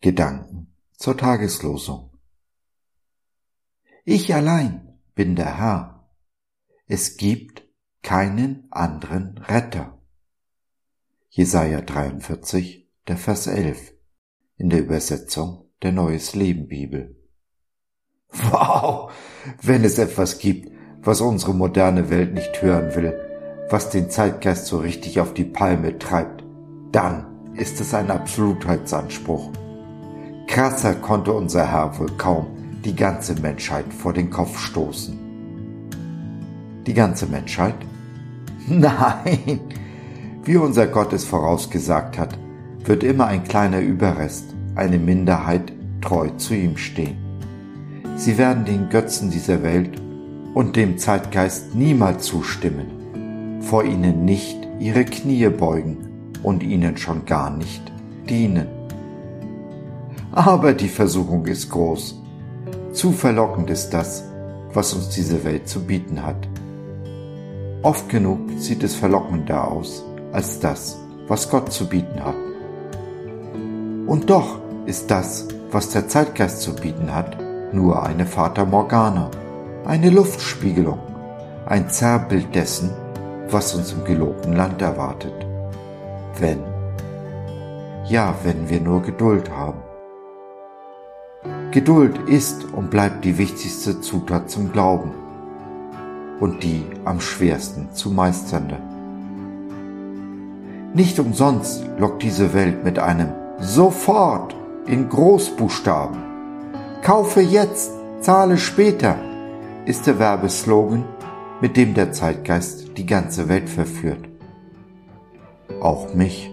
Gedanken zur Tageslosung. Ich allein bin der Herr. Es gibt keinen anderen Retter. Jesaja 43, der Vers 11 in der Übersetzung der Neues Leben Bibel. Wow! Wenn es etwas gibt, was unsere moderne Welt nicht hören will, was den Zeitgeist so richtig auf die Palme treibt, dann ist es ein Absolutheitsanspruch. Krasser konnte unser Herr wohl kaum die ganze Menschheit vor den Kopf stoßen. Die ganze Menschheit? Nein! Wie unser Gott es vorausgesagt hat, wird immer ein kleiner Überrest, eine Minderheit treu zu ihm stehen. Sie werden den Götzen dieser Welt und dem Zeitgeist niemals zustimmen, vor ihnen nicht ihre Knie beugen und ihnen schon gar nicht dienen. Aber die Versuchung ist groß. Zu verlockend ist das, was uns diese Welt zu bieten hat. Oft genug sieht es verlockender aus als das, was Gott zu bieten hat. Und doch ist das, was der Zeitgeist zu bieten hat, nur eine Fata Morgana, eine Luftspiegelung, ein Zerrbild dessen, was uns im gelobten Land erwartet wenn. Ja, wenn wir nur Geduld haben. Geduld ist und bleibt die wichtigste Zutat zum Glauben und die am schwersten zu meisternde. Nicht umsonst lockt diese Welt mit einem Sofort in Großbuchstaben. Kaufe jetzt, zahle später ist der Werbeslogan, mit dem der Zeitgeist die ganze Welt verführt auch mich.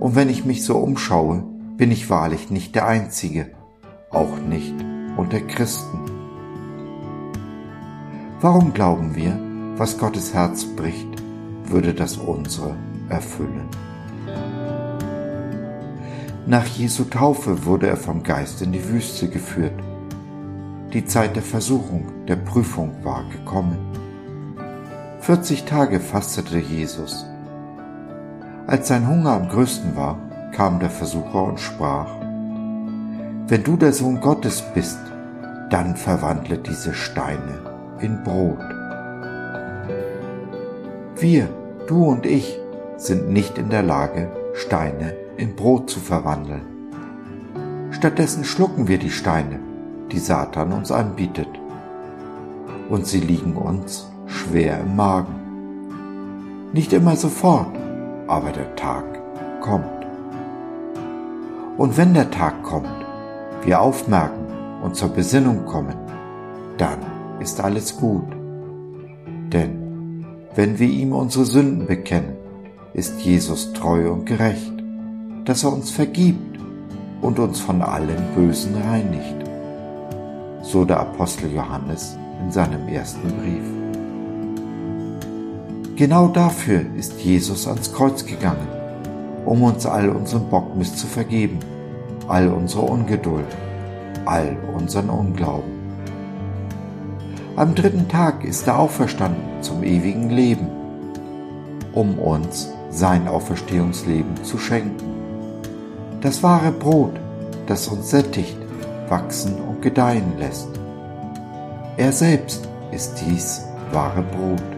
Und wenn ich mich so umschaue, bin ich wahrlich nicht der Einzige, auch nicht unter Christen. Warum glauben wir, was Gottes Herz bricht, würde das unsere erfüllen? Nach Jesu Taufe wurde er vom Geist in die Wüste geführt. Die Zeit der Versuchung, der Prüfung war gekommen. 40 Tage fastete Jesus als sein Hunger am größten war, kam der Versucher und sprach, Wenn du der Sohn Gottes bist, dann verwandle diese Steine in Brot. Wir, du und ich, sind nicht in der Lage, Steine in Brot zu verwandeln. Stattdessen schlucken wir die Steine, die Satan uns anbietet. Und sie liegen uns schwer im Magen. Nicht immer sofort, aber der Tag kommt. Und wenn der Tag kommt, wir aufmerken und zur Besinnung kommen, dann ist alles gut. Denn wenn wir ihm unsere Sünden bekennen, ist Jesus treu und gerecht, dass er uns vergibt und uns von allem Bösen reinigt. So der Apostel Johannes in seinem ersten Brief. Genau dafür ist Jesus ans Kreuz gegangen, um uns all unseren Bockmist zu vergeben, all unsere Ungeduld, all unseren Unglauben. Am dritten Tag ist er auferstanden zum ewigen Leben, um uns sein Auferstehungsleben zu schenken. Das wahre Brot, das uns sättigt, wachsen und gedeihen lässt. Er selbst ist dies wahre Brot.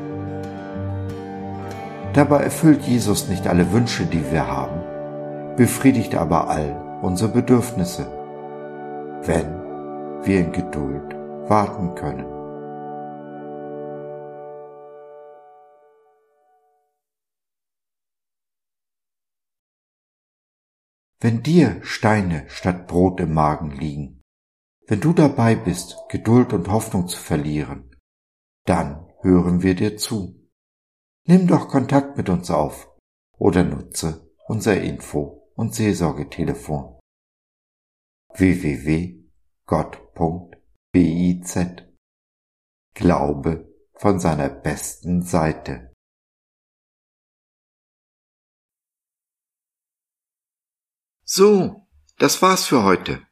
Dabei erfüllt Jesus nicht alle Wünsche, die wir haben, befriedigt aber all unsere Bedürfnisse, wenn wir in Geduld warten können. Wenn dir Steine statt Brot im Magen liegen, wenn du dabei bist, Geduld und Hoffnung zu verlieren, dann hören wir dir zu. Nimm doch Kontakt mit uns auf oder nutze unser Info- und Seelsorgetelefon www.gott.biz Glaube von seiner besten Seite. So, das war's für heute.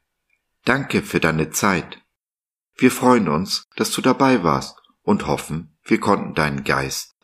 Danke für deine Zeit. Wir freuen uns, dass du dabei warst und hoffen, wir konnten deinen Geist